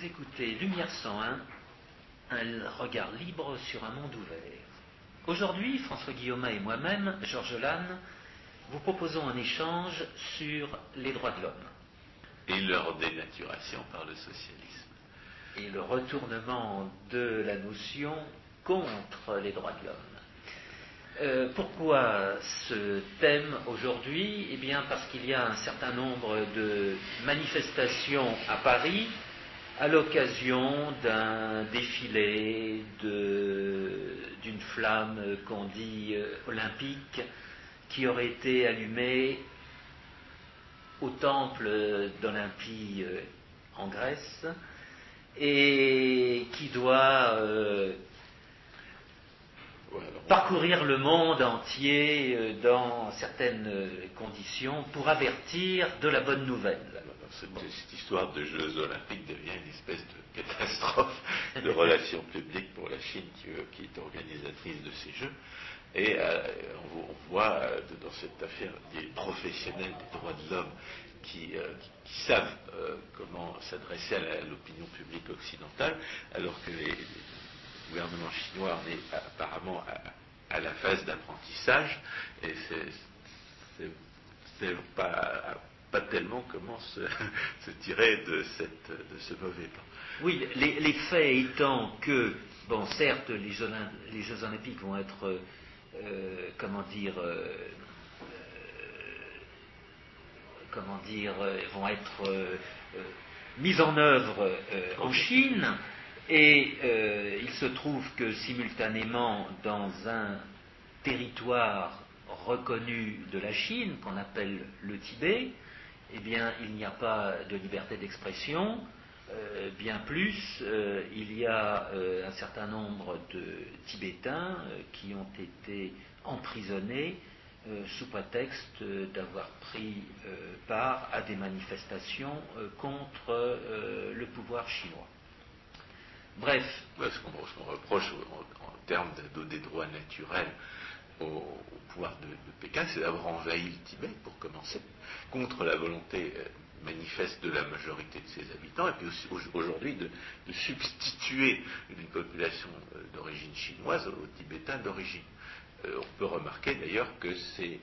Vous écoutez Lumière 101, un regard libre sur un monde ouvert. Aujourd'hui, François Guillaume et moi-même, Georges Lannes, vous proposons un échange sur les droits de l'homme. Et leur dénaturation par le socialisme. Et le retournement de la notion contre les droits de l'homme. Euh, pourquoi ce thème aujourd'hui? Eh bien parce qu'il y a un certain nombre de manifestations à Paris à l'occasion d'un défilé d'une flamme qu'on dit euh, olympique qui aurait été allumée au temple d'Olympie euh, en Grèce et qui doit parcourir le monde entier euh, dans certaines euh, conditions pour avertir de la bonne nouvelle. Cette, histoire de Jeux olympiques devient une espèce de catastrophe de relations publiques pour la Chine qui, est organisatrice de ces Jeux. Et euh, on, voit dans cette affaire des professionnels des droits de l'homme qui, savent comment s'adresser à l'opinion publique occidentale, alors que les, le gouvernement chinois en est apparemment à, la phase d'apprentissage, et c'est pas, pas tellement comment se, tirer de, cette, de ce mauvais temps. Oui, les, faits étant que, bon, certes, les Jeux, les Jeux Olympiques vont être, euh, comment dire, euh, comment dire, vont être mis en œuvre en Chine, et euh, il se trouve que simultanément, dans un territoire reconnu de la Chine, qu'on appelle le Tibet, eh bien, il n'y a pas de liberté d'expression. Euh, bien plus, euh, il y a un certain nombre de Tibétains qui ont été emprisonnés sous prétexte d'avoir pris part à des manifestations contre le pouvoir chinois. Bref. Ce qu'on reproche en, termes des droits naturels au, pouvoir de, Pékin, c'est d'avoir envahi le Tibet, pour commencer, contre la volonté euh, manifeste de la majorité de ses habitants, et puis aujourd'hui de, substituer une population euh, d'origine chinoise aux Tibétains d'origine. Euh, on peut remarquer d'ailleurs que c'est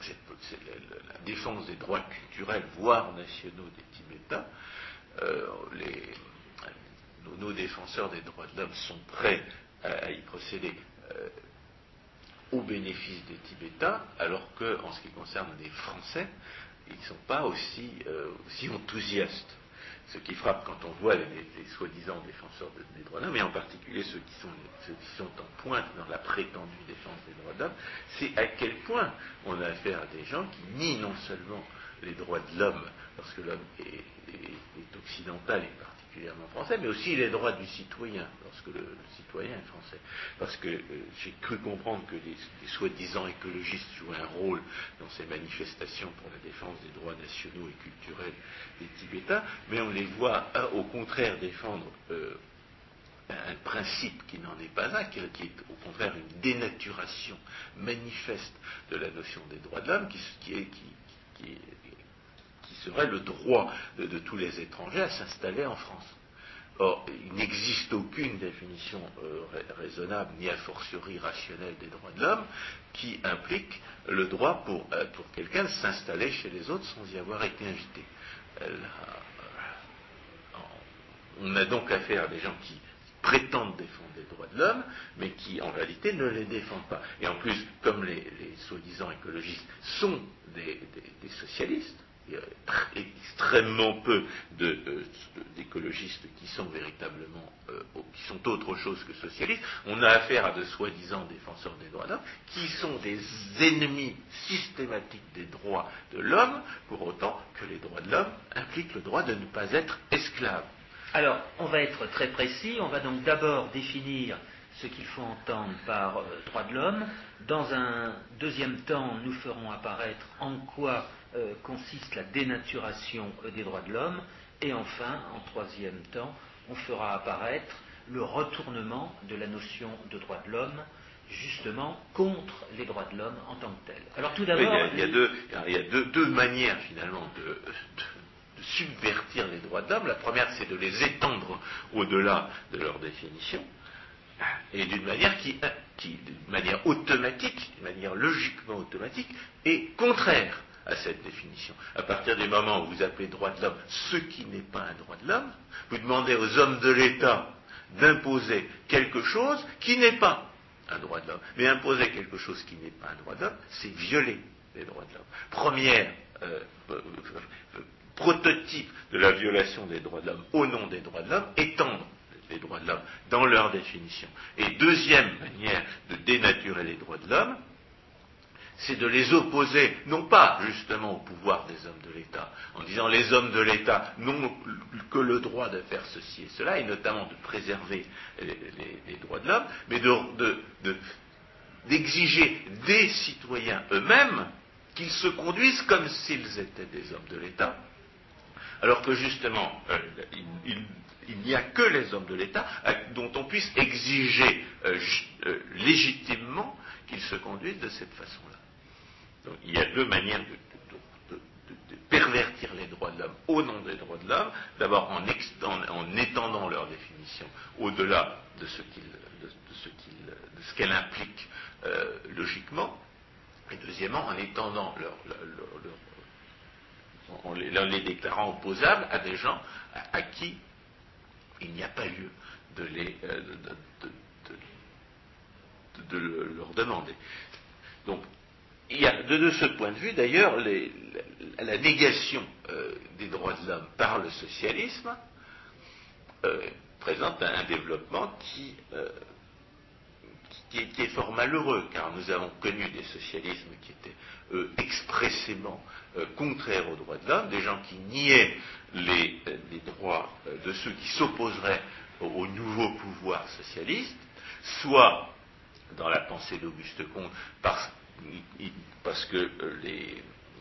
la, défense des droits culturels, voire nationaux des Tibétains, nos, défenseurs des droits de l'homme sont prêts à, y procéder euh, au bénéfice des Tibétains, alors qu'en ce qui concerne les Français, ils ne sont pas aussi, euh, enthousiastes. Ce qui frappe quand on voit les, soi-disant défenseurs des droits de l'homme, et en particulier ceux qui, sont, ceux qui sont en pointe dans la prétendue défense des droits de l'homme, c'est à quel point on a affaire à des gens qui nient non seulement les droits de l'homme, lorsque l'homme est, est, occidental et particulièrement français, mais aussi les droits du citoyen, lorsque le, citoyen est français. Parce que euh, j'ai cru comprendre que les, soi-disant écologistes jouent un rôle dans ces manifestations pour la défense des droits nationaux et culturels des Tibétains, mais on les voit euh, au contraire défendre euh, un principe qui n'en est pas un, qui, est au contraire une dénaturation manifeste de la notion des droits de l'homme, qui, est, qui, serait le droit de, tous les étrangers à s'installer en France. Or, il n'existe aucune définition euh, raisonnable, ni a fortiori rationnelle des droits de l'homme, qui implique le droit pour, euh, quelqu'un de s'installer chez les autres sans y avoir été invité. Euh, on a donc affaire à des gens qui prétendent défendre les droits de l'homme, mais qui en réalité ne les défendent pas. Et en plus, comme les, soi-disant écologistes sont des socialistes, extrêmement peu euh, d'écologistes qui sont véritablement, euh, qui sont autre chose que socialistes. On a affaire à de soi-disant défenseurs des droits de l'homme qui sont des ennemis systématiques des droits de l'homme, pour autant que les droits de l'homme impliquent le droit de ne pas être esclave. Alors, on va être très précis. On va donc d'abord définir ce qu'il faut entendre par euh, droit de l'homme. Dans un deuxième temps, nous ferons apparaître en quoi euh, consiste la dénaturation euh, des droits de l'homme. Et enfin, en troisième temps, on fera apparaître le retournement de la notion de droit de l'homme justement contre les droits de l'homme en tant que tels. Alors tout d'abord... il y a, deux, manières finalement de, subvertir les droits de l'homme. La première, c'est de les étendre au-delà de leur définition, et d'une manière qui d'une manière automatique, d'une manière logiquement automatique, est contraire à cette définition. À partir du moment où vous appelez droit de l'homme ce qui n'est pas un droit de l'homme, vous demandez aux hommes de l'État d'imposer quelque chose qui n'est pas un droit de l'homme. Mais imposer quelque chose qui n'est pas un droit de l'homme, c'est violer les droits de l'homme. Première euh, euh, euh, prototype de la violation des droits de l'homme au nom des droits de l'homme, étendre les droits de l'homme dans leur définition. Et deuxième manière de dénaturer les droits de l'homme, c'est de les opposer, non pas justement au pouvoir des hommes de l'État, en disant les hommes de l'État n'ont que le droit de faire ceci et cela, et notamment de préserver les, droits de l'homme, mais d'exiger des citoyens eux-mêmes qu'ils se conduisent comme s'ils étaient des hommes de l'État, alors que justement, euh, il, n'y a que les hommes de l'État euh, dont on puisse exiger euh, légitimement qu'ils se conduisent de cette façon-là il y a deux manières de, pervertir les droits de l'homme au nom des droits de l'homme. D'abord en, étendant leur définition au-delà de ce qu'elle implique euh, logiquement, et deuxièmement en étendant leur, en, les, déclarant opposables à des gens à, qui il n'y a pas lieu de, les, euh, leur demander. Donc de, ce point de vue, d'ailleurs, la, négation euh, des droits de l'homme par le socialisme euh, présente un, développement euh, qui, est, fort malheureux, car nous avons connu des socialismes qui étaient, expressément contraires aux droits de l'homme, des gens qui niaient les, droits de ceux qui s'opposeraient au, au nouveau pouvoir socialiste, soit dans la pensée d'Auguste Comte, parce que euh,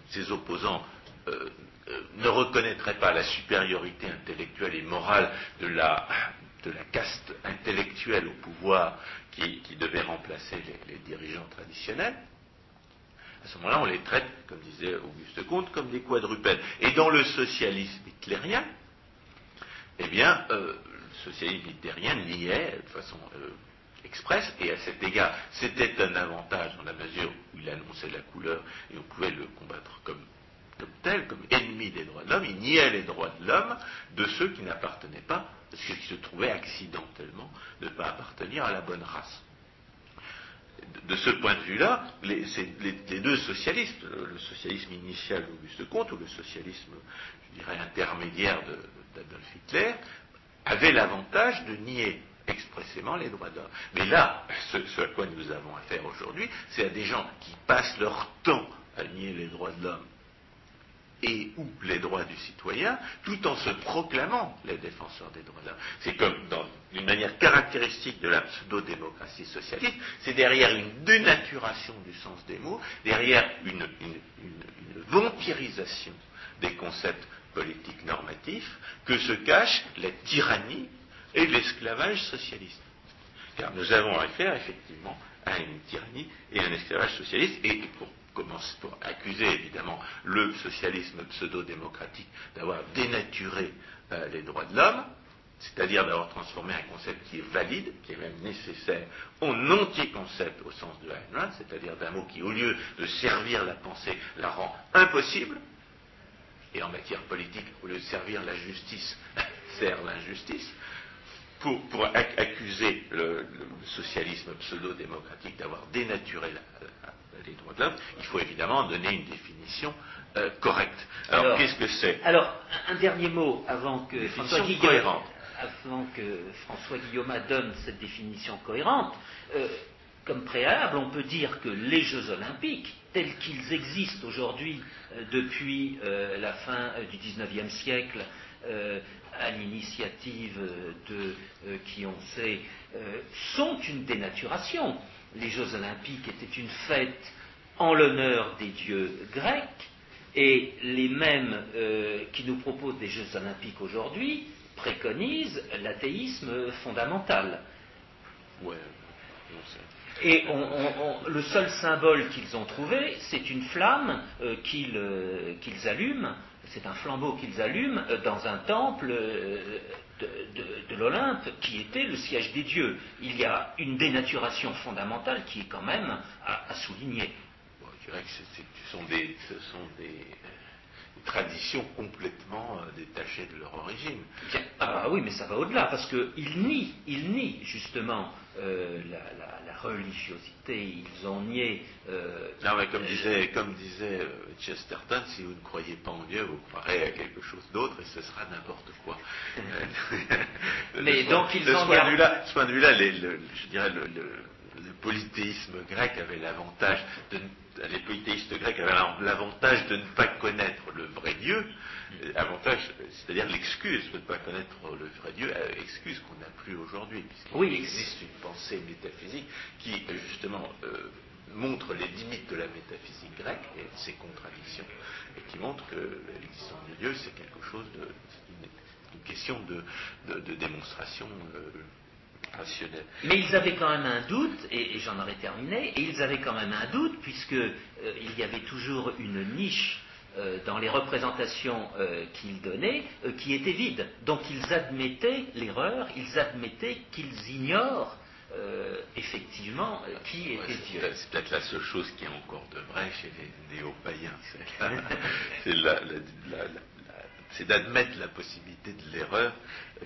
ses opposants euh, euh, ne reconnaîtraient pas la supériorité intellectuelle et morale de la, caste intellectuelle au pouvoir qui, devait remplacer les, les, dirigeants traditionnels, à ce moment-là, on les traite, comme disait Auguste Comte, comme des quadrupèdes. Et dans le socialisme hitlérien, eh bien, le socialisme hitlérien niait de façon express, et à cet égard, c'était un avantage dans la mesure où il annonçait la couleur et on pouvait le combattre comme, tel, comme ennemi des droits de l'homme, il niait les droits de l'homme de ceux qui n'appartenaient pas, ceux qui se trouvaient accidentellement ne pas appartenir à la bonne race. De ce point de vue-là, les, deux socialistes, le, socialisme initial d'Auguste Comte ou le socialisme, je dirais, intermédiaire d'Adolf Hitler, avaient l'avantage de nier expressément les droits d'homme. Mais là, ce, à quoi nous avons affaire aujourd'hui, c'est à des gens qui passent leur temps à nier les droits de l'homme et ou les droits du citoyen, tout en se proclamant les défenseurs des droits de l'homme. C'est comme, d'une manière caractéristique de la pseudo-démocratie socialiste, c'est derrière une dénaturation du sens des mots, derrière une, une vampirisation des concepts politiques normatifs, que se cache la tyrannie et l'esclavage socialiste. Car nous avons affaire effectivement à une tyrannie et à un esclavage socialiste, et pour, commencer, pour accuser évidemment le socialisme pseudo-démocratique d'avoir dénaturé euh, les droits de l'homme, c'est-à-dire d'avoir transformé un concept qui est valide, qui est même nécessaire, en anti-concept au sens de Ayn c'est-à-dire d'un mot qui, au lieu de servir la pensée, la rend impossible, et en matière politique, au lieu de servir la justice, sert l'injustice, pour, accuser le, socialisme pseudo-démocratique d'avoir dénaturé les droits de l'homme, il faut évidemment donner une définition euh, correcte. Alors, qu'est-ce que c'est? Alors, un dernier mot avant que François Guillaume, avant que François Guillaume donne cette définition cohérente. Euh, comme préalable, on peut dire que les Jeux olympiques, tels qu'ils existent aujourd'hui euh, depuis la fin du XIXe siècle, à l'initiative de euh, qui on sait, euh, sont une dénaturation. Les Jeux olympiques étaient une fête en l'honneur des dieux grecs, et les mêmes euh, qui nous proposent des Jeux olympiques aujourd'hui préconisent l'athéisme fondamental. et le seul symbole qu'ils ont trouvé, c'est une flamme qu'ils allument c'est un flambeau qu'ils allument dans un temple de, l'Olympe qui était le siège des dieux. Il y a une dénaturation fondamentale qui est quand même à, souligner. Traditions complètement euh, détachées de leur origine. Ah oui, mais ça va au-delà, parce qu'ils nient, ils nient justement euh, la, religiosité, ils ont nié... Euh, non, mais comme disait, comme disait Chesterton, si vous ne croyez pas en Dieu, vous croirez à quelque chose d'autre et ce sera n'importe quoi. mais donc ils de ont... Ce point de vue-là, je dirais, le, le polythéisme grec avait l'avantage de les polythéistes grecs avaient l'avantage de ne pas connaître le vrai Dieu, avantage, c'est-à-dire l'excuse de ne pas connaître le vrai Dieu, euh, excuse qu'on n'a plus aujourd'hui, puisqu'il existe une pensée métaphysique qui justement euh, montre les limites de la métaphysique grecque et ses contradictions, et qui montre que l'existence de Dieu c'est quelque chose de, une, question de, démonstration. Euh, mais ils avaient quand même un doute, et, j'en aurais terminé, et ils avaient quand même un doute, puisqu'il euh, y avait toujours une niche euh, dans les représentations euh, qu'ils donnaient qui était vide. Donc ils admettaient l'erreur, ils admettaient qu'ils ignorent effectivement qui était Dieu. C'est peut-être la seule chose qui est encore de vrai chez les néo-païens. C'est d'admettre la possibilité de l'erreur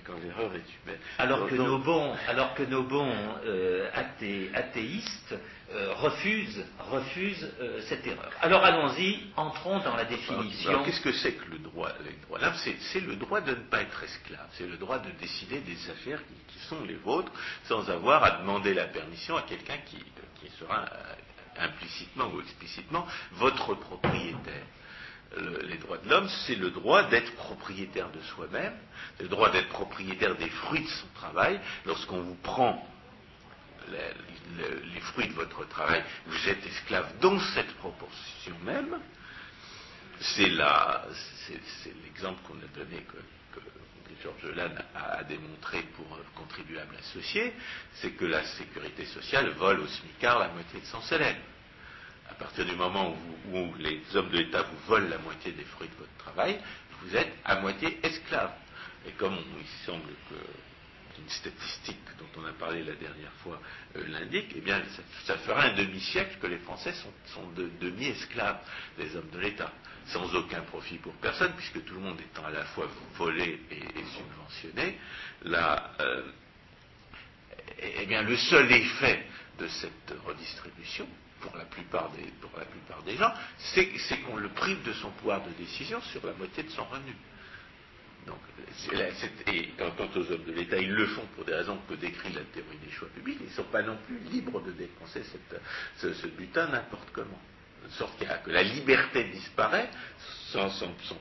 quand l'erreur est humaine. Alors, que, nos bons, alors que nos bons euh, athéistes euh, refusent, refusent euh, cette erreur. Alors allons-y, entrons dans la définition. Qu'est-ce que c'est que le droit, droit c'est, le droit de ne pas être esclave, c'est le droit de décider des affaires qui, sont les vôtres sans avoir à demander la permission à quelqu'un qui sera implicitement ou explicitement votre propriétaire les droits de l'homme, c'est le droit d'être propriétaire de soi-même, le droit d'être propriétaire des fruits de son travail. Lorsqu'on vous prend les, fruits de votre travail, vous êtes esclave dans cette proportion même. C'est l'exemple qu'on a donné, que, Georges Lannes a, démontré pour contribuable associé, c'est que la sécurité sociale vole au SMICAR la moitié de son salaire à partir du moment où, les hommes de l'État vous volent la moitié des fruits de votre travail, vous êtes à moitié esclave. Et comme il semble que une statistique dont on a parlé la dernière fois euh, l'indique, eh bien, ça, fera un demi-siècle que les Français sont, de, demi-esclaves des hommes de l'État, sans aucun profit pour personne, puisque tout le monde étant à la fois volé et, subventionné. Euh, eh bien, le seul effet de cette redistribution, pour la plupart des, gens, c'est, qu'on le prive de son pouvoir de décision sur la moitié de son revenu. Quant aux hommes de l'État, ils le font pour des raisons que décrit la théorie des choix publics, ils ne sont pas non plus libres de dépenser ce, butin n'importe comment. De sorte que la liberté disparaît sans,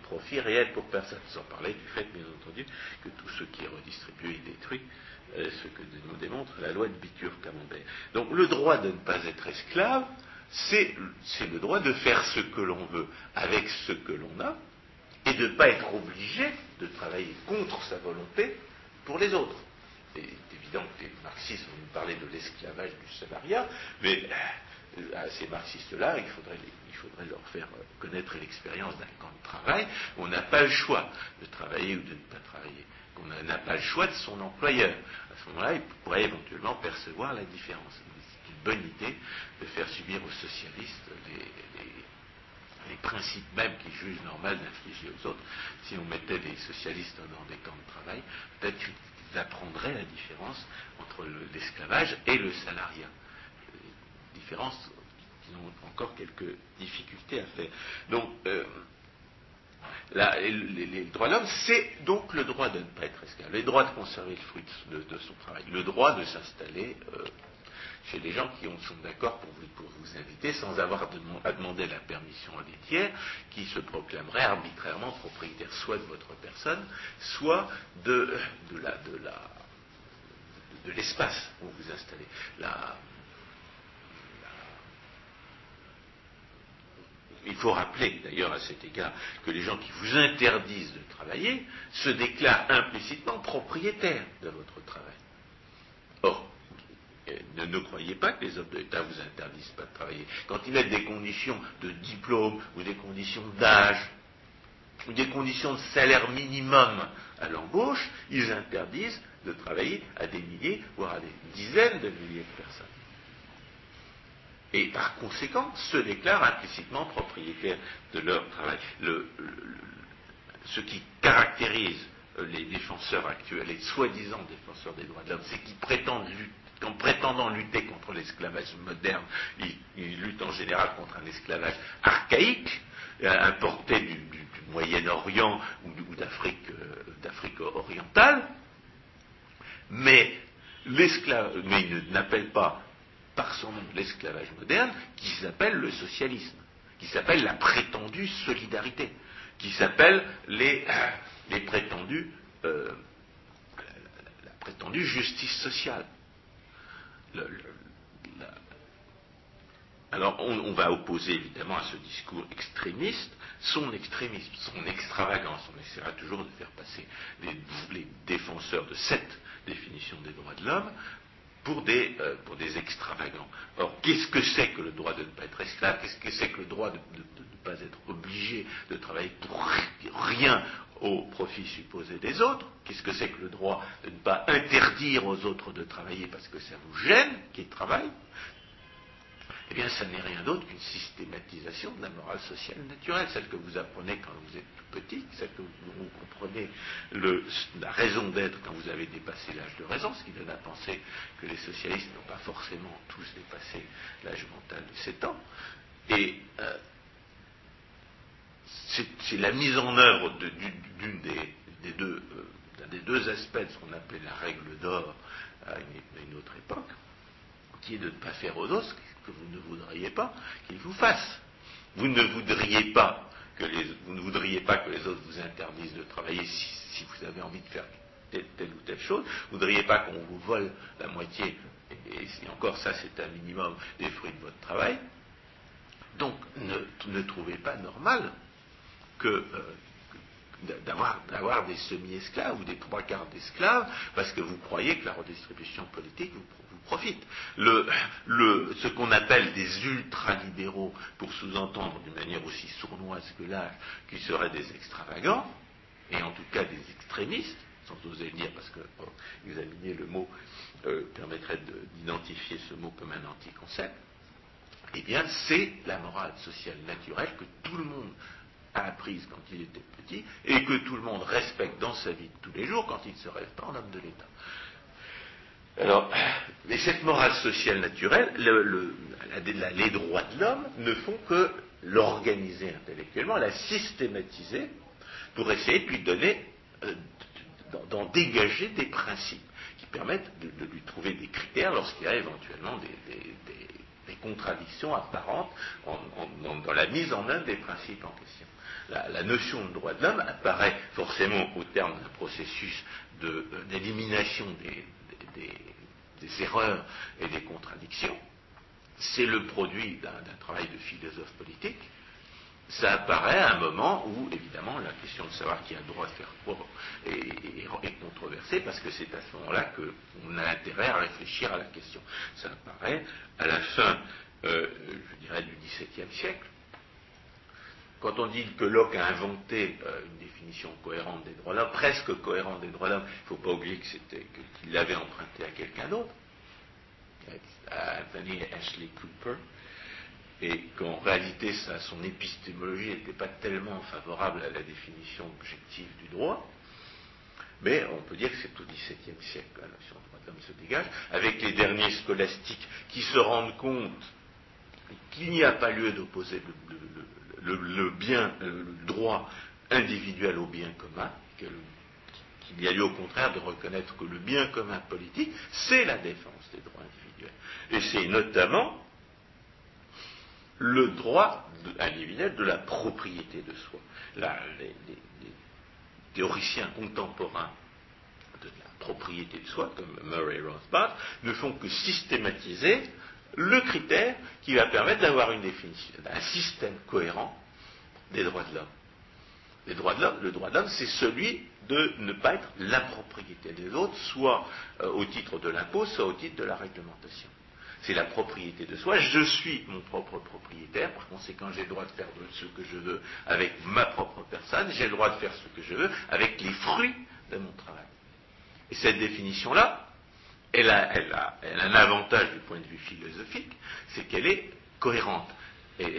profit réel pour personne, sans parler du fait, bien entendu, que tout ce qui est redistribué est détruit ce que nous démontre la loi de Bitur-Camembert. Donc le droit de ne pas être esclave, c'est le droit de faire ce que l'on veut avec ce que l'on a, et de ne pas être obligé de travailler contre sa volonté pour les autres. C'est évident que les marxistes vont nous parler de l'esclavage du salariat, mais euh, à ces marxistes-là, il faudrait, il faudrait, leur faire connaître l'expérience d'un camp de travail où on n'a pas le choix de travailler ou de ne pas travailler qu'on n'a pas le choix de son employeur. À ce moment-là, il pourrait éventuellement percevoir la différence. C'est une bonne idée de faire subir aux socialistes les, principes mêmes qu'ils jugent normal d'infliger aux autres. Si on mettait les socialistes dans des camps de travail, peut-être qu'ils apprendraient la différence entre l'esclavage et le salariat. Différence qui ont encore quelques difficultés à faire. Donc, euh, les, droits de l'homme, c'est donc le droit de ne pas être esclave, le droit de conserver le fruit de, son travail, le droit de s'installer euh, chez les gens qui sont d'accord pour vous, pour vous inviter sans avoir à demander la permission à des tiers qui se proclameraient arbitrairement propriétaires soit de votre personne, soit de, de la, la l'espace où vous installez. La, Il faut rappeler d'ailleurs à cet égard que les gens qui vous interdisent de travailler se déclarent implicitement propriétaires de votre travail. Or, ne, croyez pas que les hommes de l'État vous interdisent pas de travailler. Quand ils mettent des conditions de diplôme ou des conditions d'âge, des conditions de salaire minimum à l'embauche, ils interdisent de travailler à des milliers, voire à des dizaines de milliers de personnes. Et par conséquent, se déclarent implicitement propriétaires de leur travail. ce qui caractérise les défenseurs actuels, les soi-disant défenseurs des droits de l'homme, c'est qu'ils qu'en prétendant lutter contre l'esclavage moderne, ils, luttent en général contre un esclavage archaïque, importé du, Moyen-Orient ou, d'Afrique, euh, d'Afrique orientale, mais mais ils n'appellent pas par son nom l'esclavage moderne, qui s'appelle le socialisme, qui s'appelle la prétendue solidarité, qui s'appelle les, les prétendus, euh, la, prétendue justice sociale. alors on, va opposer évidemment à ce discours extrémiste son extrémisme, son extravagance. On essaiera toujours de faire passer les défenseurs de cette définition des droits de l'homme pour des, euh, pour des extravagants. Or, qu'est-ce que c'est que le droit de ne pas être esclave? Qu'est-ce que c'est que le droit de, ne pas être obligé de travailler pour rien au profit supposé des autres? Qu'est-ce que c'est que le droit de ne pas interdire aux autres de travailler parce que ça vous gêne qu'ils travaillent? Eh bien, ça n'est rien d'autre qu'une systématisation de la morale sociale naturelle, celle que vous apprenez quand vous êtes tout petit, celle que vous, comprenez la raison d'être quand vous avez dépassé l'âge de raison, ce qui donne à penser que les socialistes n'ont pas forcément tous dépassé l'âge mental de 7 ans. Et euh, c'est la mise en œuvre d'une euh, des deux aspects de ce qu'on appelait la règle d'or à une, autre époque, de ne pas faire aux autres que vous ne voudriez pas qu'ils vous fassent. Vous ne voudriez pas que les, autres vous interdisent de travailler si, vous avez envie de faire telle, ou telle chose. Vous ne voudriez pas qu'on vous vole la moitié, et, encore ça c'est un minimum, des fruits de votre travail. Donc ne, trouvez pas normal euh, d'avoir des semi-esclaves ou des trois quarts d'esclaves parce que vous croyez que la redistribution politique vous profite. ce qu'on appelle des ultralibéraux, pour sous-entendre d'une manière aussi sournoise que l'âge, qui seraient des extravagants, et en tout cas des extrémistes, sans oser le dire parce que examiner le mot euh, permettrait d'identifier ce mot comme un anticoncept, eh bien c'est la morale sociale naturelle que tout le monde a apprise quand il était petit et que tout le monde respecte dans sa vie de tous les jours quand il se rêve pas en homme de l'État. Alors, mais cette morale sociale naturelle, les droits de l'homme ne font que l'organiser intellectuellement, la systématiser pour essayer de lui donner, euh, d'en dégager des principes qui permettent de, lui trouver des critères lorsqu'il y a éventuellement des, contradictions apparentes dans la mise en œuvre des principes en question. La, notion de droit de l'homme apparaît forcément au terme d'un processus euh, d'élimination des, des, erreurs et des contradictions. C'est le produit d'un travail de philosophe politique. Ça apparaît à un moment où, évidemment, la question de savoir qui a le droit de faire quoi est, controversée, parce que c'est à ce moment-là qu'on a intérêt à réfléchir à la question. Ça apparaît à la fin, euh, je dirais, du XVIIe siècle, quand on dit que Locke a inventé euh, une définition cohérente des droits de l'homme, presque cohérente des droits de l'homme, il ne faut pas oublier qu'il l'avait emprunté à quelqu'un d'autre, à Anthony Ashley Cooper, et qu'en réalité son épistémologie n'était pas tellement favorable à la définition objective du droit, mais on peut dire que c'est au XVIIe siècle que la notion de droit se dégage, avec les derniers scolastiques qui se rendent compte qu'il n'y a pas lieu d'opposer le, le droit individuel au bien commun, qu'il y a lieu au contraire de reconnaître que le bien commun politique, c'est la défense des droits individuels. Et c'est notamment le droit individuel de la propriété de soi. les, théoriciens contemporains de la propriété de soi, comme Murray Rothbard, ne font que systématiser le critère qui va permettre d'avoir une définition, un système cohérent des droits de l'homme. Les droits de l'homme, le droit de l'homme, c'est celui de ne pas être la propriété des autres, soit euh, au titre de l'impôt, soit au titre de la réglementation. c'est la propriété de soi. Je suis mon propre propriétaire, par conséquent j'ai le droit de faire ce que je veux avec ma propre personne, j'ai le droit de faire ce que je veux avec les fruits de mon travail. Et cette définition-là, elle a, un avantage du point de vue philosophique, c'est qu'elle est cohérente et,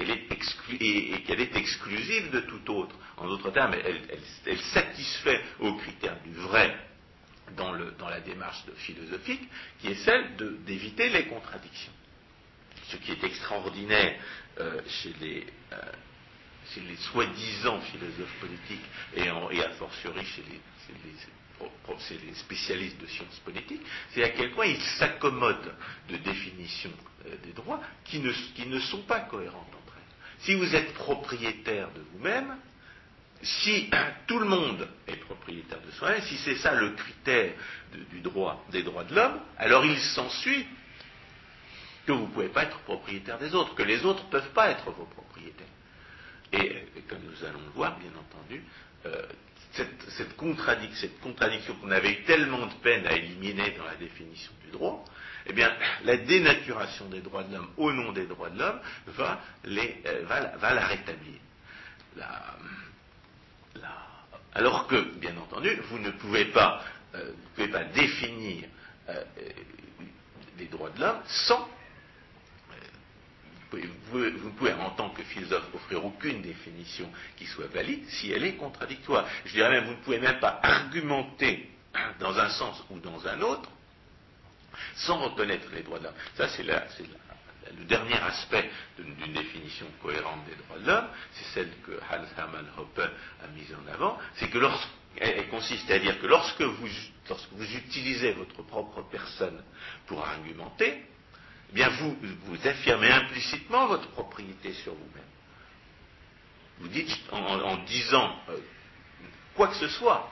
qu'elle est exclusive de tout autre. En d'autres termes, elle, satisfait aux critères du vrai dans, la démarche philosophique, qui est celle d'éviter les contradictions. Ce qui est extraordinaire euh, chez les, euh, soi-disant philosophes politiques et, a fortiori chez les spécialistes de sciences politiques, c'est à quel point ils s'accommodent de définitions euh, des droits qui ne, sont pas cohérentes entre elles. Si vous êtes propriétaire de vous-même, si tout le monde est propriétaire de soi-même, si c'est ça le critère du droit, des droits de l'homme, alors il s'ensuit que vous ne pouvez pas être propriétaire des autres, que les autres ne peuvent pas être vos propriétaires. Et, comme nous allons le voir, bien entendu, euh, cette, contradiction qu'on avait eu tellement de peine à éliminer dans la définition du droit, eh bien, la dénaturation des droits de l'homme au nom des droits de l'homme va, euh, la rétablir. alors que, bien entendu, vous ne pouvez pas, euh, pouvez pas définir les droits de l'homme sans vous, ne pouvez, en tant que philosophe, offrir aucune définition qui soit valide si elle est contradictoire. Je dirais même, vous ne pouvez même pas argumenter dans un sens ou dans un autre sans reconnaître les droits de l'homme. Ça, c'est le dernier aspect d'une définition cohérente des droits de l'homme, c'est celle que Hans Hermann Hoppe a mise en avant, c'est que elle consiste à dire que lorsque vous, lorsque vous utilisez votre propre personne pour argumenter, eh bien vous, affirmez implicitement votre propriété sur vous-même. Vous dites, en, disant euh, quoi que ce soit,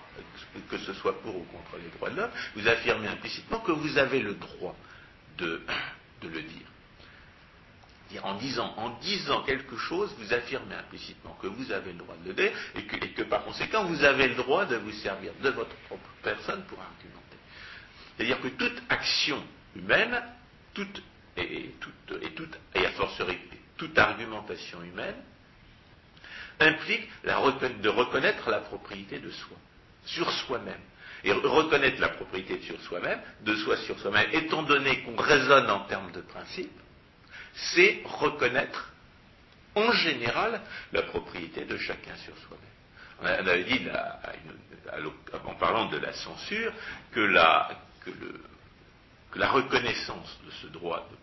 que ce soit pour ou contre les droits de l'homme, vous affirmez implicitement que vous avez le droit de, le dire. En disant, en disant quelque chose, vous affirmez implicitement que vous avez le droit de le dire et que, et que par conséquent vous avez le droit de vous servir de votre propre personne pour argumenter. C'est-à-dire que toute action humaine, toute et, toute, et, toute, et à fortiori toute argumentation humaine, implique de reconnaître la propriété de soi, sur soi-même. Et reconnaître la propriété sur soi-même, de soi sur soi-même, étant donné qu'on raisonne en termes de principe, c'est reconnaître en général la propriété de chacun sur soi-même. On avait dit, en parlant de la censure, que la, que la reconnaissance de ce droit de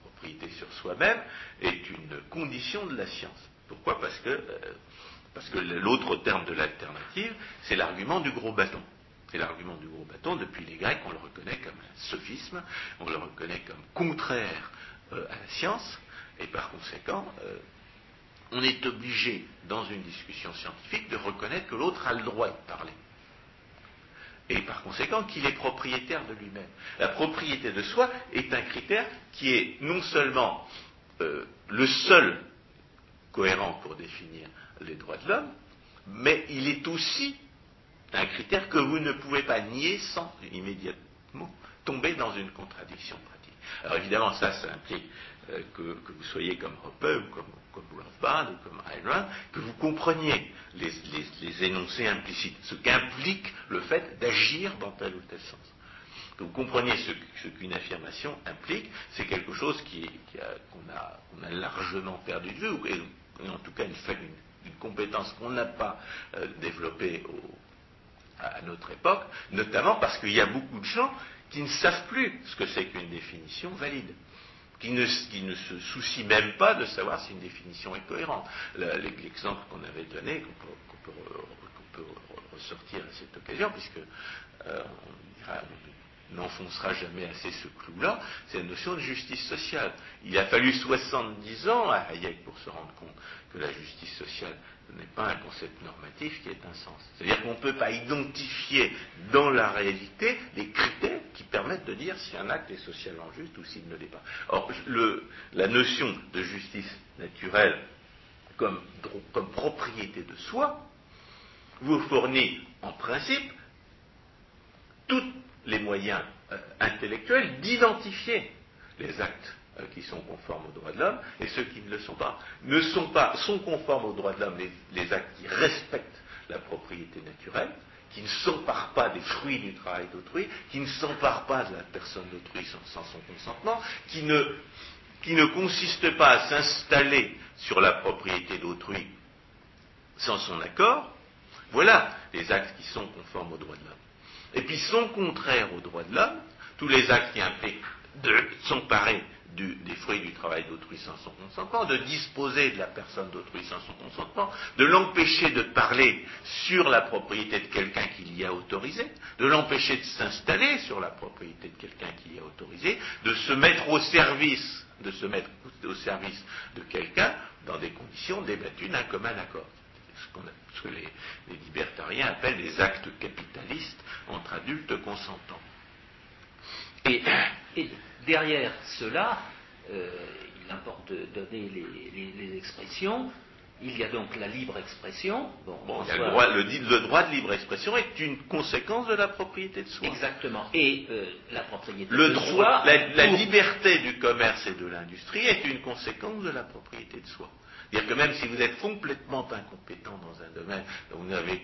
sur soi-même est une condition de la science. Pourquoi? Parce que, euh, parce que l'autre terme de l'alternative, c'est l'argument du gros bâton. C'est l'argument du gros bâton. Depuis les Grecs, on le reconnaît comme un sophisme, on le reconnaît comme contraire euh, à la science, et par conséquent, euh, on est obligé, dans une discussion scientifique, de reconnaître que l'autre a le droit de parler et par conséquent qu'il est propriétaire de lui-même. La propriété de soi est un critère qui est non seulement euh, le seul cohérent pour définir les droits de l'homme, mais il est aussi un critère que vous ne pouvez pas nier sans immédiatement tomber dans une contradiction pratique. Alors évidemment, ça, ça implique euh, que, vous soyez comme Hoppe ou comme, comme ou comme Ayn que vous compreniez les, énoncés implicites, ce qu'implique le fait d'agir dans tel ou tel sens. Que vous compreniez ce, qu'une affirmation implique, c'est quelque chose qu'on a, largement perdu de vue, ou en tout cas une, une compétence qu'on n'a pas euh, développée à notre époque, notamment parce qu'il y a beaucoup de gens qui ne savent plus ce que c'est qu'une définition valide qui ne, se soucie même pas de savoir si une définition est cohérente. L'exemple qu'on avait donné, qu'on peut, ressortir à cette occasion, puisque euh, on n'enfoncera jamais assez ce clou-là, c'est la notion de justice sociale. Il a fallu 70 ans à Hayek pour se rendre compte que la justice sociale n'est pas un concept normatif qui est un sens. C'est-à-dire qu'on ne peut pas identifier dans la réalité les critères qui permettent de dire si un acte est socialement juste ou s'il ne l'est pas. Or, la notion de justice naturelle comme, propriété de soi vous fournit en principe tous les moyens euh, intellectuels d'identifier les actes qui sont conformes aux droits de l'homme et ceux qui ne le sont pas. Ne sont pas, sont conformes aux droits de l'homme les actes qui respectent la propriété naturelle, qui ne s'empare pas des fruits du travail d'autrui, qui ne s'empare pas de la personne d'autrui sans, son consentement, qui ne, qui ne pas à s'installer sur la propriété d'autrui sans son accord, voilà les actes qui sont conformes aux droits de l'homme. Et puis sont contraires aux droits de l'homme, tous les actes qui impliquent de s'emparer des fruits du travail d'autrui sans son consentement, de disposer de la personne d'autrui sans son consentement, de l'empêcher de parler sur la propriété de quelqu'un qui l'y a autorisé, de l'empêcher de s'installer sur la propriété de quelqu'un qui l'y a autorisé, de se mettre au service, de se mettre au service de quelqu'un dans des conditions débattues d'un commun accord. Ce, que les, libertariens appellent les actes capitalistes entre adultes consentants. et derrière cela, euh, il importe de donner les, expressions. Il y a donc la libre expression. le, droit, de libre expression est une conséquence de la propriété de soi. Exactement. Et euh, la propriété de soi. La, liberté du commerce et de l'industrie est une conséquence de la propriété de soi. C'est-à-dire que même si vous êtes complètement incompétent dans un domaine, vous n'avez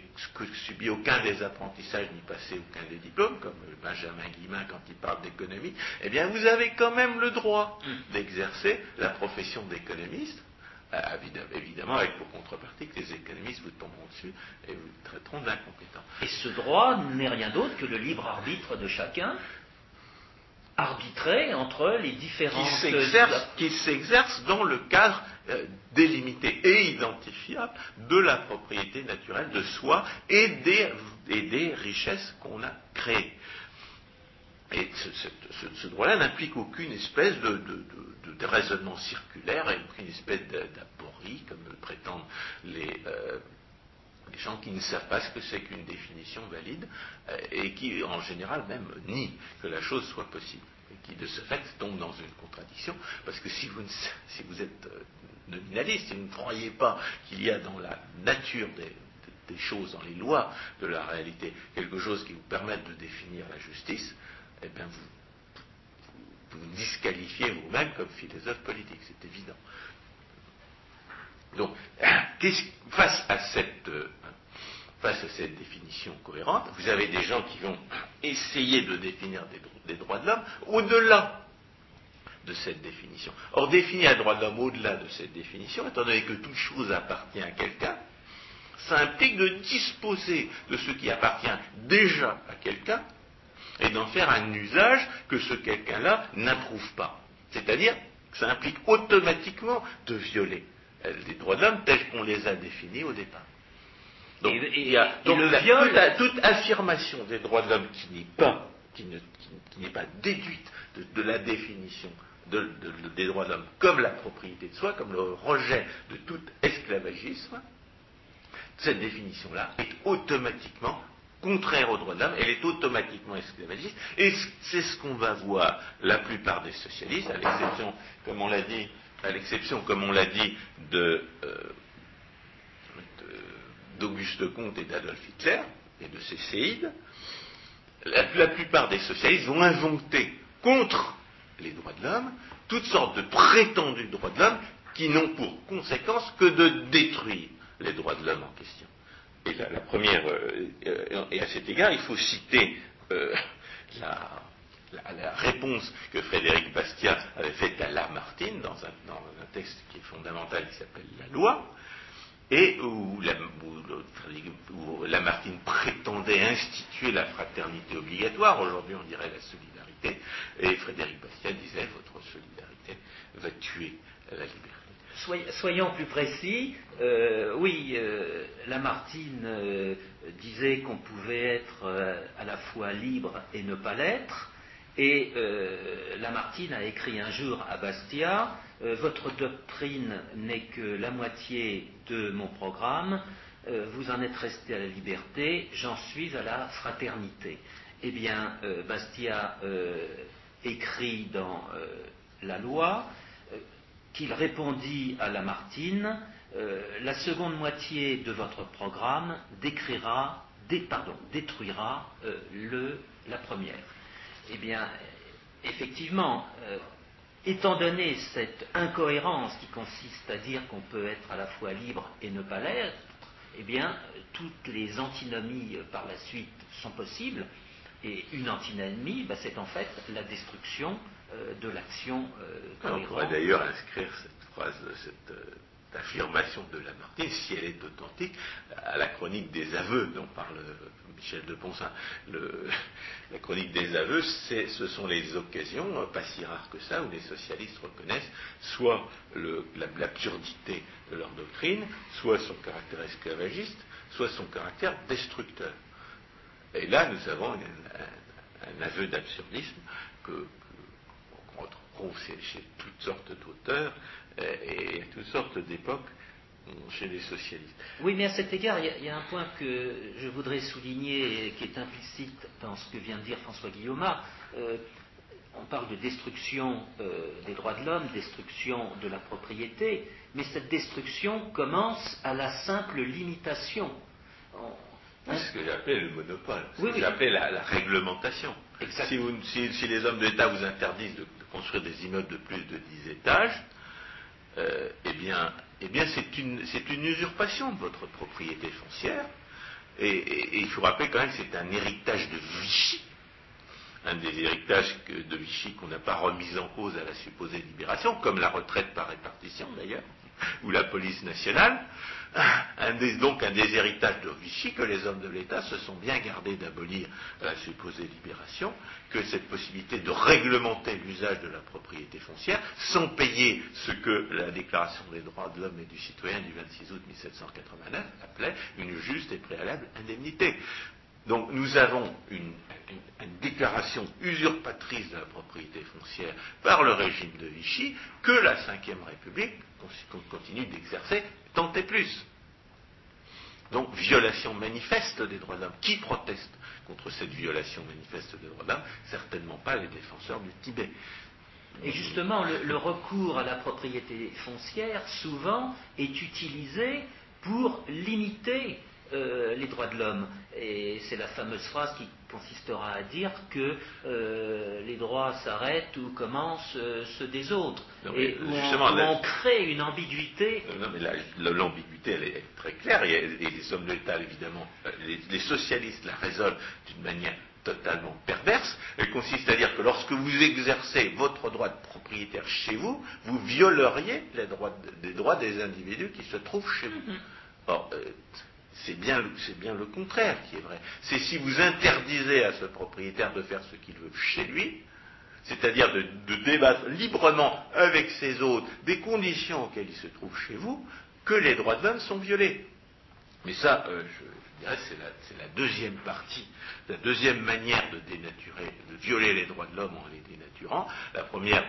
subi aucun des apprentissages ni passé aucun des diplômes, comme Benjamin Guillemin quand il parle d'économie, eh bien vous avez quand même le droit d'exercer la profession d'économiste, euh, évidemment avec pour contrepartie que les économistes vous tomberont dessus et vous traiteront d'incompétent. Et ce droit n'est rien d'autre que le libre arbitre de chacun arbitrer entre les différents qui s'exerce dans le cadre euh, délimité et identifiable de la propriété naturelle de soi et des, richesses qu'on a créées. Et ce, droit-là n'implique aucune espèce de, raisonnement circulaire et aucune espèce d'aporie, comme le prétendent les, euh, les gens qui ne savent pas ce que c'est qu'une définition valide euh, et qui, en général, même nient que la chose soit possible. Et qui, de ce fait, tombent dans une contradiction, parce que si vous, si vous êtes euh, nominaliste, si vous ne croyez pas qu'il y a dans la nature des, choses, dans les lois de la réalité, quelque chose qui vous permette de définir la justice, eh bien vous vous disqualifiez vous-même comme philosophe politique, c'est évident. Donc, face à cette, euh, face à cette définition cohérente, vous avez des gens qui vont essayer de définir des, droits de l'homme au-delà de cette définition. Or, définir un droit de l'homme au-delà de cette définition, étant donné que toute chose appartient à quelqu'un, ça implique de disposer de ce qui appartient déjà à quelqu'un et d'en faire un usage que ce quelqu'un-là n'approuve pas. C'est-à-dire que ça implique automatiquement de violer les droits de l'homme tels qu'on les a définis au départ. Donc, il y a toute, affirmation des droits de l'homme qui n'est pas, qui n'est pas déduite de, la définition des droits de l'homme comme la propriété de soi, comme le rejet de tout esclavagisme, cette définition-là est automatiquement contraire aux droits de l'homme, elle est automatiquement esclavagiste, et c'est ce qu'on va voir la plupart des socialistes, à l'exception, comme on l'a dit, à l'exception, comme on l'a dit, euh, d'Auguste Comte et d'Adolf Hitler et de ses séides, la, plupart des socialistes vont inventer contre les droits de l'homme toutes sortes de prétendus droits de l'homme qui n'ont pour conséquence que de détruire les droits de l'homme en question. Et la, première, euh, et à cet égard, il faut citer euh, la, la, réponse que Frédéric Bastiat avait faite à Lamartine dans un, texte qui est fondamental qui s'appelle La loi, et où, Lamartine prétendait instituer la fraternité obligatoire, aujourd'hui on dirait la solidarité, et Frédéric Bastiat disait votre solidarité va tuer la liberté. Soyons plus précis, euh, oui, euh, Lamartine euh, disait qu'on pouvait être à la fois libre et ne pas l'être, et euh, Lamartine a écrit un jour à Bastia, euh, Votre doctrine n'est que la moitié de mon programme, euh, vous en êtes resté à la liberté, j'en suis à la fraternité. Eh bien, Bastia écrit dans la loi qu'il répondit à Lamartine, la seconde moitié de votre programme décrira, détruira la première. Eh bien, effectivement, euh, étant donné cette incohérence qui consiste à dire qu'on peut être à la fois libre et ne pas l'être, eh bien, toutes les antinomies par la suite sont possibles. Et une antinomie, bah, c'est en fait la destruction euh, de l'action euh, On pourrait d'ailleurs inscrire cette phrase, cette euh, affirmation de Lamartine, si elle est authentique, à la chronique des aveux dont parle Michel de Ponsin. la chronique des aveux, ce sont les occasions, pas si rares que ça, où les socialistes reconnaissent soit l'absurdité de leur doctrine, soit son caractère esclavagiste, soit son caractère destructeur. Et là, nous avons un, aveu d'absurdisme que, qu'on retrouve chez toutes sortes d'auteurs euh, et à toutes sortes d'époques chez les socialistes. Oui, mais à cet égard, il y, a un point que je voudrais souligner qui est implicite dans ce que vient de dire François Guillaume. Euh, on parle de destruction euh, des droits de l'homme, destruction de la propriété, mais cette destruction commence à la simple limitation. C'est ce que j'appelais le monopole, ce que j'appelais la, réglementation. Si, les hommes de l'État vous interdisent de, construire des immeubles de plus de 10 étages, euh, eh bien, eh bien c'est une, une, usurpation de votre propriété foncière. Et, il faut rappeler quand même que c'est un héritage de Vichy, un des héritages de Vichy qu'on n'a pas remis en cause à la supposée libération, comme la retraite par répartition d'ailleurs, ou la police nationale donc un des héritages de Vichy que les hommes de l'État se sont bien gardés d'abolir la supposée libération, que cette possibilité de réglementer l'usage de la propriété foncière sans payer ce que la Déclaration des droits de l'homme et du citoyen du 26 août 1789 appelait une juste et préalable indemnité. Donc nous avons une, déclaration usurpatrice de la propriété foncière par le régime de Vichy que la Ve République continue d'exercer tant et plus. Donc, violation manifeste des droits de l'homme. Qui proteste contre cette violation manifeste des droits de l'homme Certainement pas les défenseurs du Tibet. Et justement, le, recours à la propriété foncière, souvent, est utilisé pour limiter euh, les droits de l'homme. Et c'est la fameuse phrase qui consistera à dire que euh, les droits s'arrêtent ou commencent euh, ceux des autres. et justement, on, crée une ambiguïté. Non, mais l'ambiguïté, elle est très claire. Et, les hommes de l'État, évidemment, les, socialistes la résolvent d'une manière totalement perverse. Elle consiste à dire que lorsque vous exercez votre droit de propriétaire chez vous, vous violeriez les droits, des droits des individus qui se trouvent chez vous. Mm-hmm. C'est bien, le contraire qui est vrai. C'est si vous interdisez à ce propriétaire de faire ce qu'il veut chez lui, c'est-à-dire de, débattre librement avec ses hôtes des conditions auxquelles il se trouve chez vous, que les droits de l'homme sont violés. Mais ça, euh, je, dirais, c'est la, deuxième partie, la deuxième manière de dénaturer, de violer les droits de l'homme en les dénaturant. La première,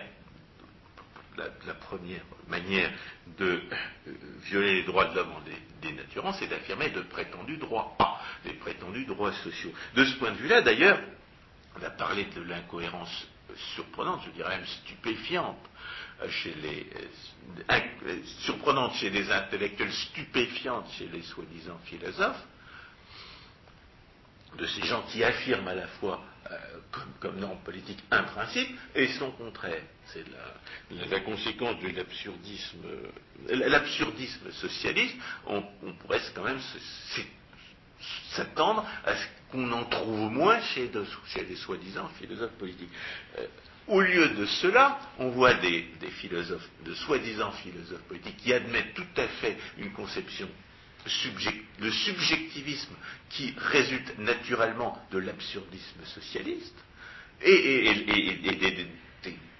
la, première manière de euh, violer les droits de l'homme en les dénaturant, c'est d'affirmer de prétendus droits, des prétendus droits sociaux. De ce point de vue-là, d'ailleurs, on a parlé de l'incohérence surprenante, je dirais même stupéfiante, euh, chez les, euh, surprenante chez les intellectuels, stupéfiante chez les soi-disant philosophes, de ces gens qui affirment à la fois euh, comme, norme politique un principe et son contraire. C'est la, conséquence de l'absurdisme, euh, socialiste. On, pourrait quand même s'attendre à ce qu'on en trouve moins chez, les soi-disant philosophes politiques. Euh, au lieu de cela, on voit des, des philosophes, de soi-disant philosophes politiques qui admettent tout à fait une conception le subjectivisme qui résulte naturellement de l'absurdisme socialiste, et,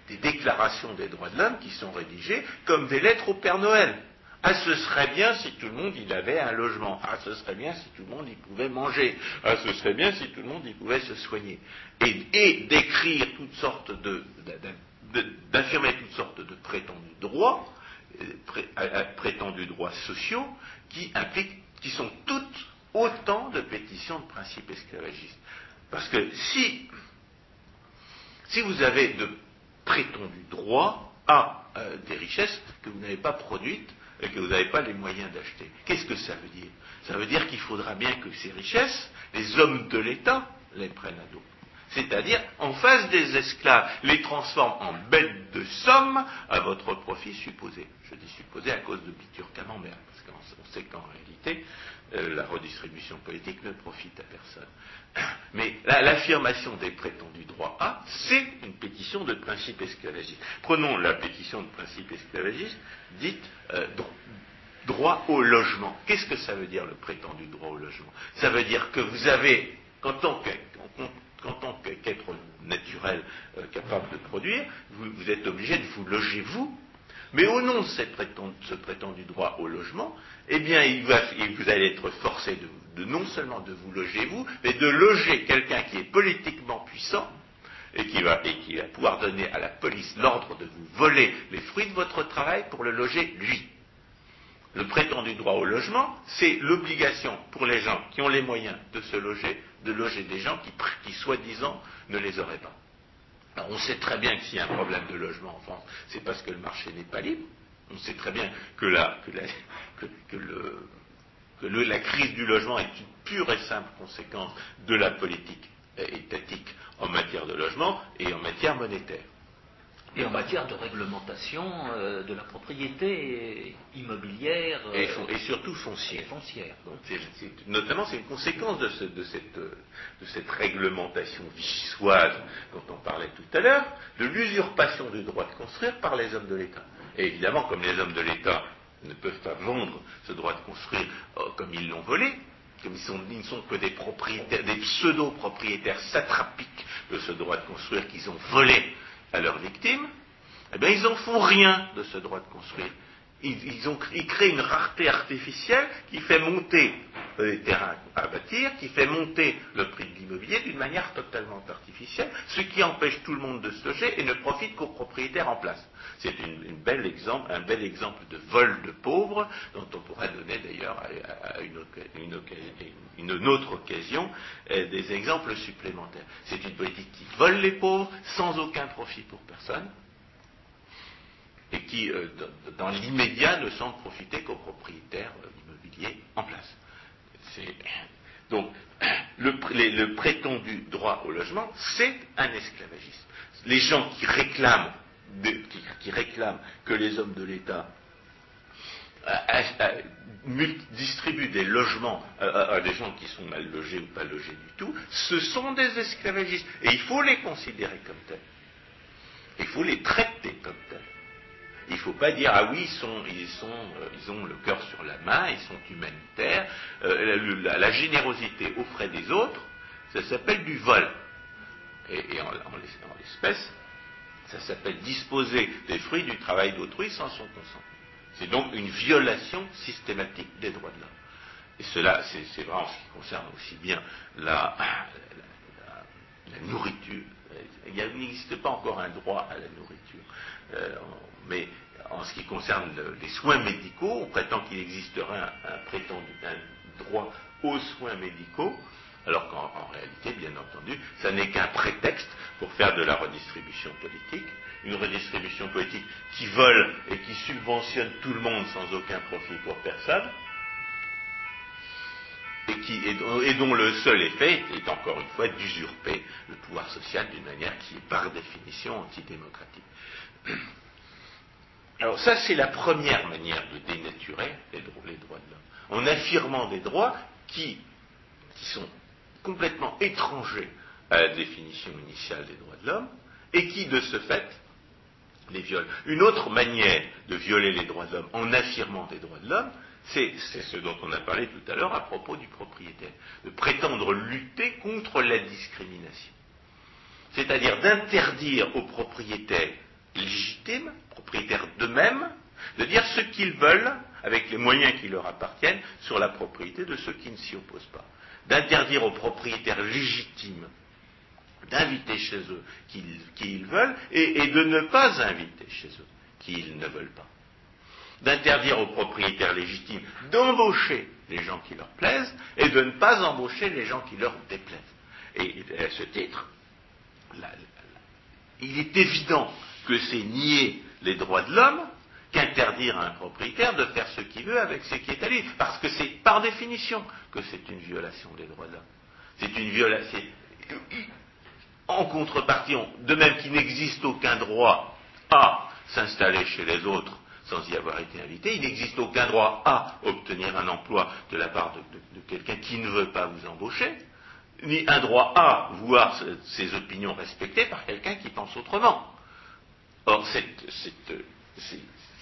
des, déclarations des droits de l'homme qui sont rédigées comme des lettres au Père Noël. Ah, ce serait bien si tout le monde il avait un logement. Ah, ce serait bien si tout le monde y pouvait manger. Ah, ce serait bien si tout le monde y pouvait se soigner. Et, d'écrire toutes sortes de, d'affirmer toutes sortes de prétendus droits, prétendus droits sociaux, qui impliquent, qui sont toutes autant de pétitions de principes esclavagistes. Parce que si, vous avez de prétendus droits à euh, des richesses que vous n'avez pas produites et que vous n'avez pas les moyens d'acheter, qu'est-ce que ça veut dire? Ça veut dire qu'il faudra bien que ces richesses, les hommes de l'État les prennent à dos. C'est-à-dire en face des esclaves, les transforme en bêtes de somme à votre profit supposé. Je dis supposé à cause de Bitur Camembert, parce qu'on sait qu'en réalité, euh, la redistribution politique ne profite à personne. Mais l'affirmation des prétendus droits A, c'est une pétition de principe esclavagiste. Prenons la pétition de principe esclavagiste, dite euh, droit au logement. Qu'est-ce que ça veut dire le prétendu droit au logement? Ça veut dire que vous avez, en tant qu'être naturel euh, capable de produire, vous, êtes obligé de vous loger vous, mais au nom de ce prétendu droit au logement, eh bien, vous allez être forcé non seulement de vous loger vous, mais de loger quelqu'un qui est politiquement puissant et qui va pouvoir donner à la police l'ordre de vous voler les fruits de votre travail pour le loger lui. Le prétendu droit au logement, c'est l'obligation pour les gens qui ont les moyens de se loger, de loger des gens qui, soi-disant, ne les auraient pas. On sait très bien que s'il y a un problème de logement en France, c'est parce que le marché n'est pas libre. On sait très bien que la, crise du logement est une pure et simple conséquence de la politique étatique en matière de logement et en matière monétaire. Et en matière de réglementation euh, de la propriété immobilière. et, euh, surtout foncière. foncière. notamment, c'est une conséquence de, cette, réglementation vichysoise dont on parlait tout à l'heure, de l'usurpation du droit de construire par les hommes de l'État. Et évidemment, comme les hommes de l'État ne peuvent pas vendre ce droit de construire euh, comme ils l'ont volé, comme ils, ne sont que des propriétaires, des pseudo-propriétaires satrapiques de ce droit de construire qu'ils ont volé à leurs victimes, eh bien, ils n'en font rien de ce droit de construire. Ils, créent une rareté artificielle qui fait monter les terrains à bâtir, qui fait monter le prix de l'immobilier d'une manière totalement artificielle, ce qui empêche tout le monde de se loger et ne profite qu'aux propriétaires en place. C'est un bel exemple de vol de pauvres dont on pourrait donner d'ailleurs à, une, autre occasion euh, des exemples supplémentaires. C'est une politique qui vole les pauvres sans aucun profit pour personne et qui, euh, dans l'immédiat, ne semble profiter qu'aux propriétaires immobiliers en place. Donc, le, prétendu droit au logement, c'est un esclavagisme. Les gens qui réclament, qui, réclament que les hommes de l'État euh, euh, distribuent des logements à, des gens qui sont mal logés ou pas logés du tout, ce sont des esclavagistes. Et il faut les considérer comme tels. Il faut les traiter comme tels. Il ne faut pas dire ah oui, ils, sont, euh, ont le cœur sur la main, ils sont humanitaires. Euh, la, générosité aux frais des autres, ça s'appelle du vol. Et, en, l'espèce, ça s'appelle disposer des fruits du travail d'autrui sans son consentement. C'est donc une violation systématique des droits de l'homme. Et cela, c'est vraiment ce qui concerne aussi bien la, la nourriture. Il n'existe pas encore un droit à la nourriture. Euh, mais en ce qui concerne les soins médicaux, on prétend qu'il existerait un, prétendu droit aux soins médicaux, alors qu'en réalité, bien entendu, ça n'est qu'un prétexte pour faire de la redistribution politique, une redistribution politique qui vole et qui subventionne tout le monde sans aucun profit pour personne, et dont le seul effet est encore une fois d'usurper le pouvoir social d'une manière qui est par définition antidémocratique. Alors ça, c'est la première manière de dénaturer les, droits, de l'homme, en affirmant des droits qui, sont complètement étrangers à la définition initiale des droits de l'homme, et qui, de ce fait, les violent. Une autre manière de violer les droits de l'homme en affirmant des droits de l'homme, c'est ce dont on a parlé tout à l'heure à propos du propriétaire, de prétendre lutter contre la discrimination. C'est-à-dire d'interdire aux propriétaires légitimes, propriétaires d'eux-mêmes, de dire ce qu'ils veulent avec les moyens qui leur appartiennent sur la propriété de ceux qui ne s'y opposent pas. D'interdire aux propriétaires légitimes d'inviter chez eux qui, ils veulent et, de ne pas inviter chez eux qui ils ne veulent pas. D'interdire aux propriétaires légitimes d'embaucher les gens qui leur plaisent et de ne pas embaucher les gens qui leur déplaisent. Et à ce titre, il est évident que c'est nier les droits de l'homme qu'interdire à un propriétaire de faire ce qu'il veut avec ce qui est à lui. Parce que c'est par définition que c'est une violation des droits de l'homme. C'est une violation. en contrepartie, de même qu'il n'existe aucun droit à s'installer chez les autres sans y avoir été invité, il n'existe aucun droit à obtenir un emploi de la part de, quelqu'un qui ne veut pas vous embaucher, ni un droit à voir ses opinions respectées par quelqu'un qui pense autrement. Or,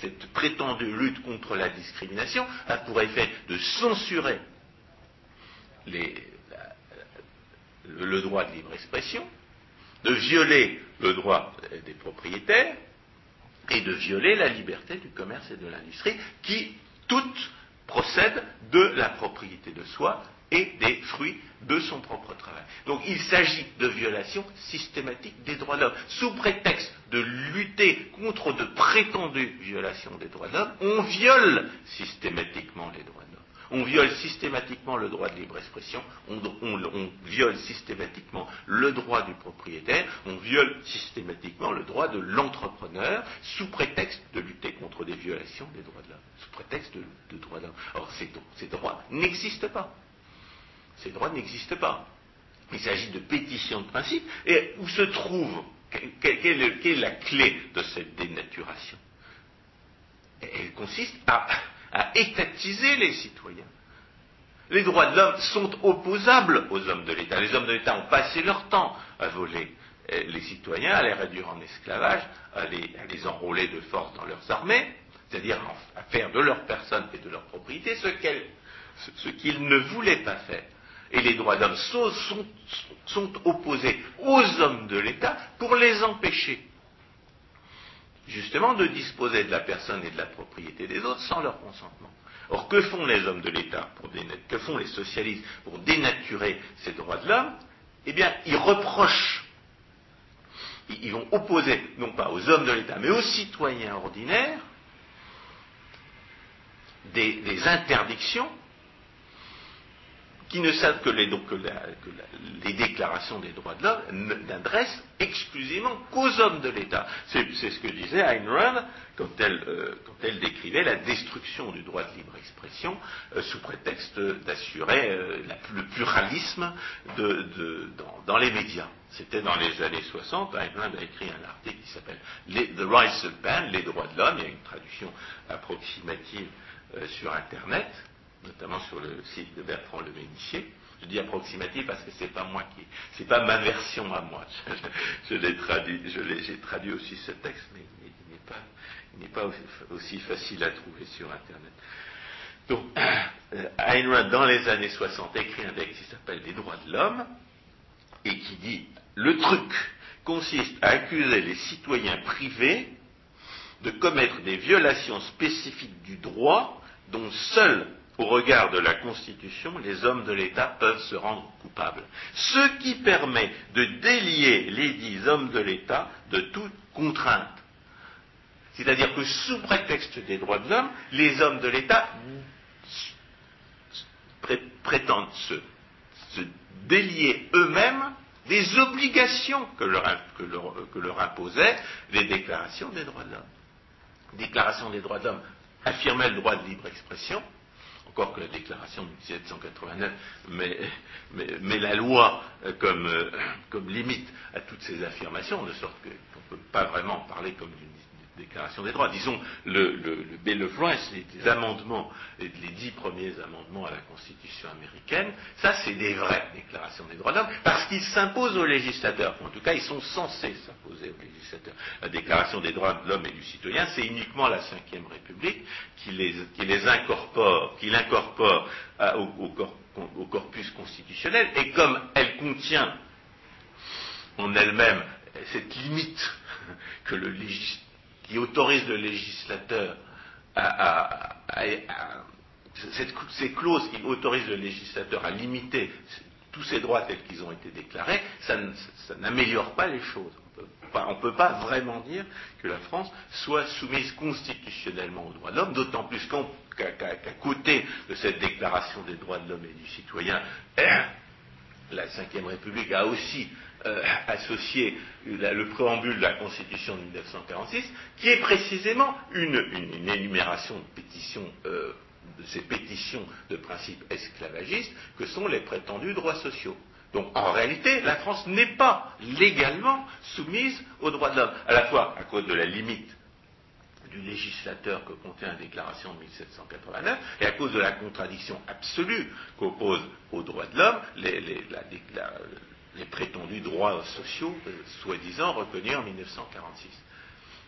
cette, prétendue lutte contre la discrimination a pour effet de censurer le droit de libre expression, de violer le droit des propriétaires et de violer la liberté du commerce et de l'industrie qui, toutes, procèdent de la propriété de soi et des fruits de son propre travail. Donc il s'agit de violations systématiques des droits de l'homme. Sous prétexte de lutter contre de prétendues violations des droits de l'homme, on viole systématiquement les droits de l'homme. On viole systématiquement le droit de libre expression, on, viole systématiquement le droit du propriétaire, on viole systématiquement le droit de l'entrepreneur sous prétexte de lutter contre des violations des droits de l'homme, sous prétexte de, droits de l'homme. Or, ces, droits n'existent pas. Ces droits n'existent pas. Il s'agit de pétitions de principe. Et où se trouve, quelle est la clé de cette dénaturation? Elle consiste à étatiser les citoyens. Les droits de l'homme sont opposables aux hommes de l'État. Les hommes de l'État ont passé leur temps à voler euh, les citoyens, à les réduire en esclavage, à les, enrôler de force dans leurs armées, c'est-à-dire à faire de leur personne et de leur propriété ce qu'ils ne voulaient pas faire. Et les droits d'homme sont opposés aux hommes de l'État pour les empêcher justement de disposer de la personne et de la propriété des autres sans leur consentement. Or, que font les hommes de l'État, que font les socialistes pour dénaturer ces droits de l'homme? Eh bien, ils reprochent, ils vont opposer, non pas aux hommes de l'État, mais aux citoyens ordinaires, des interdictions qui ne savent que les, déclarations des droits de l'homme n'adressent exclusivement qu'aux hommes de l'État. C'est ce que disait Ayn Rand quand elle, euh, quand elle, décrivait la destruction du droit de libre expression euh, sous prétexte d'assurer euh, le pluralisme de, dans, les médias. C'était dans les années 60, Ayn Rand a écrit un article qui s'appelle The Rights of Man, les droits de l'homme, il y a une traduction approximative sur Internet notamment sur le site de Bertrand Le Ménissier. Je dis approximatif parce que c'est pas moi qui, c'est pas ma version à moi. Je, l'ai traduit, j'ai traduit aussi ce texte, mais il n'est pas, aussi facile à trouver sur Internet. Donc, Ayn Rand, dans les années 60, écrit un texte qui s'appelle Les droits de l'homme, et qui dit, le truc consiste à accuser les citoyens privés de commettre des violations spécifiques du droit dont seuls au regard de la Constitution, les hommes de l'État peuvent se rendre coupables. Ce qui permet de délier les dix hommes de l'État de toute contrainte. C'est-à-dire que sous prétexte des droits de l'homme, les hommes de l'État prétendent se, délier eux-mêmes des obligations que leur, que leur imposaient les déclarations des droits de l'homme. Déclaration des droits de l'homme affirmait le droit de libre expression, encore que la déclaration de 1789 met, la loi euh, euh, comme, limite à toutes ces affirmations, de sorte qu'on ne peut pas vraiment parler comme d'une déclaration des droits. Disons, le, le, Bill of Rights, les, amendements, les, dix premiers amendements à la Constitution américaine, ça c'est des vraies déclarations des droits de l'homme, parce qu'ils s'imposent aux législateurs. En tout cas, ils sont censés s'imposer aux législateurs. La Déclaration des droits de l'homme et du citoyen, c'est uniquement la Ve République qui les, incorpore, qui l'incorpore au, corpus constitutionnel, et comme elle contient en elle-même cette limite que le législateur qui autorise le législateur à, ces clauses qui autorisent le législateur à limiter tous ces droits tels qu'ils ont été déclarés, ça, n'améliore pas les choses. On ne peut pas vraiment dire que la France soit soumise constitutionnellement aux droits de l'homme, d'autant plus qu'à côté de cette déclaration des droits de l'homme et du citoyen, la Ve République a aussi euh, associé le préambule de la Constitution de 1946, qui est précisément une, énumération de pétitions, euh, de ces pétitions de principes esclavagistes que sont les prétendus droits sociaux. Donc en réalité, la France n'est pas légalement soumise aux droits de l'homme, à la fois à cause de la limite du législateur que contient la déclaration de 1789 et à cause de la contradiction absolue qu'oppose aux droits de l'homme les, prétendus droits sociaux, euh, soi-disant reconnus en 1946.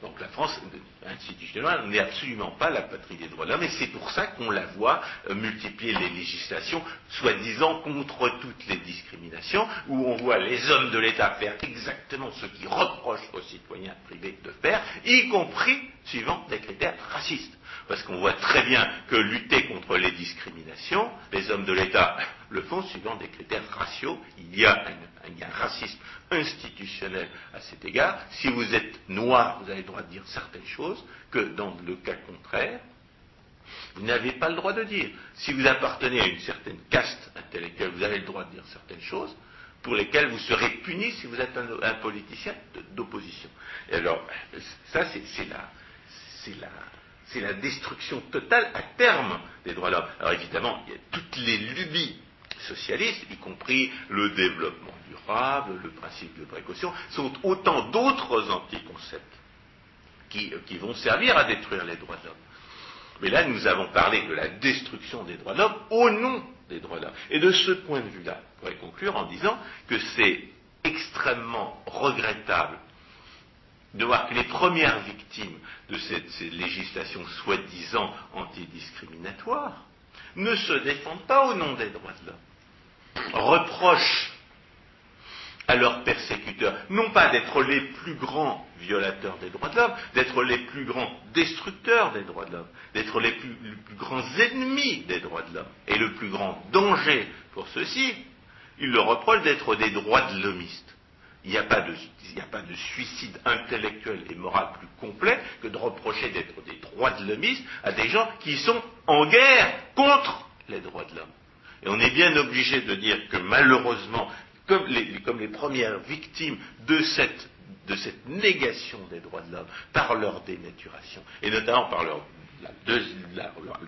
Donc la France, institutionnellement, n'est absolument pas la patrie des droits de l'homme, et c'est pour ça qu'on la voit euh, multiplier les législations, soi-disant contre toutes les discriminations, où on voit les hommes de l'État faire exactement ce qu'ils reprochent aux citoyens privés de faire, y compris suivant des critères racistes parce qu'on voit très bien que lutter contre les discriminations, les hommes de l'État le font suivant des critères raciaux. Il y, a un, racisme institutionnel à cet égard. Si vous êtes noir, vous avez le droit de dire certaines choses que dans le cas contraire, vous n'avez pas le droit de dire. Si vous appartenez à une certaine caste intellectuelle, vous avez le droit de dire certaines choses pour lesquelles vous serez puni si vous êtes un, politicien d'opposition. Et alors, ça, c'est c'est la destruction totale à terme des droits de l'homme. Alors évidemment, il y a toutes les lubies socialistes, y compris le développement durable, le principe de précaution, sont autant d'autres anticoncepts qui, qui vont servir à détruire les droits de l'homme. Mais là, nous avons parlé de la destruction des droits de l'homme au nom des droits de l'homme. Et de ce point de vue-là, je pourrais conclure en disant que c'est extrêmement regrettable de voir que les premières victimes de cette, ces législations soi-disant antidiscriminatoires ne se défendent pas au nom des droits de l'homme, reprochent à leurs persécuteurs, non pas d'être les plus grands violateurs des droits de l'homme, d'être les plus grands destructeurs des droits de l'homme, d'être les plus, grands ennemis des droits de l'homme, et le plus grand danger pour ceux-ci, ils leur reprochent d'être des droits de l'homiste. Il n'y a, pas de, suicide intellectuel et moral plus complet que de reprocher d'être des droits de l'homisme à des gens qui sont en guerre contre les droits de l'homme. Et on est bien obligé de dire que malheureusement, comme les, premières victimes de cette, négation des droits de l'homme, par leur dénaturation, et notamment par leur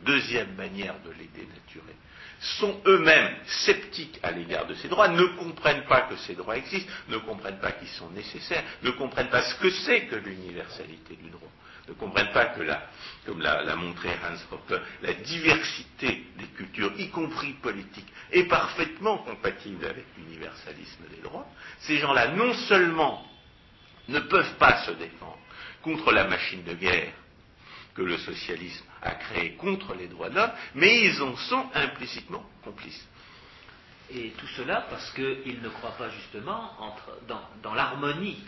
deuxième manière de les dénaturer, sont eux-mêmes sceptiques à l'égard de ces droits, ne comprennent pas que ces droits existent, ne comprennent pas qu'ils sont nécessaires, ne comprennent pas ce que c'est que l'universalité du droit, ne comprennent pas que, la, comme l'a montré Hans Hoppe, la diversité des cultures, y compris politiques, est parfaitement compatible avec l'universalisme des droits. Ces gens-là, non seulement ne peuvent pas se défendre contre la machine de guerre que le socialisme a créé contre les droits de l'homme, mais ils en sont implicitement complices. Et tout cela parce qu'ils ne croient pas justement dans, l'harmonie,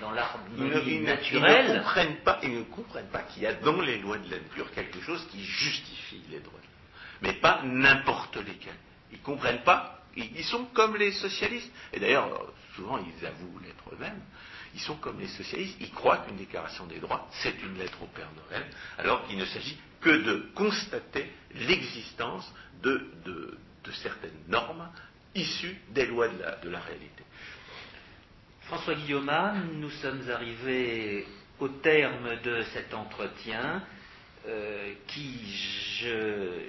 dans l'harmonie naturelle. Ils ne, comprennent pas, ils ne comprennent pas qu'il y a dans les lois de la nature quelque chose qui justifie les droits de l'homme, mais pas n'importe lesquels. Ils ne comprennent pas, ils sont comme les socialistes, et d'ailleurs souvent ils avouent l'être eux-mêmes, ils sont comme les socialistes, ils croient qu'une déclaration des droits, c'est une lettre au Père Noël, alors qu'il ne s'agit que de constater l'existence de, certaines normes issues des lois de la, réalité. François Guillaume, nous sommes arrivés au terme de cet entretien euh, qui,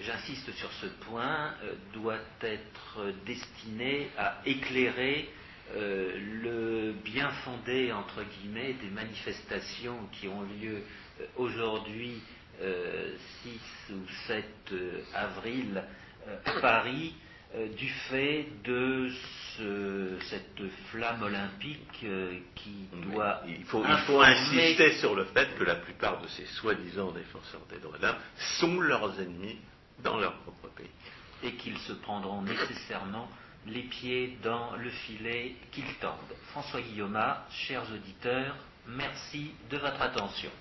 j'insiste sur ce point, euh, doit être destiné à éclairer euh, le bien fondé, entre guillemets, des manifestations qui ont lieu euh, aujourd'hui, 6 euh, ou 7 avril, à Paris, du fait de cette flamme olympique qui doit. Il faut, il faut, insister sur le fait que la plupart de ces soi-disant défenseurs des droits de l'homme sont leurs ennemis dans leur propre pays. Et qu'ils se prendront nécessairement les pieds dans le filet qu'ils tendent. François Guillaume, chers auditeurs, merci de votre attention.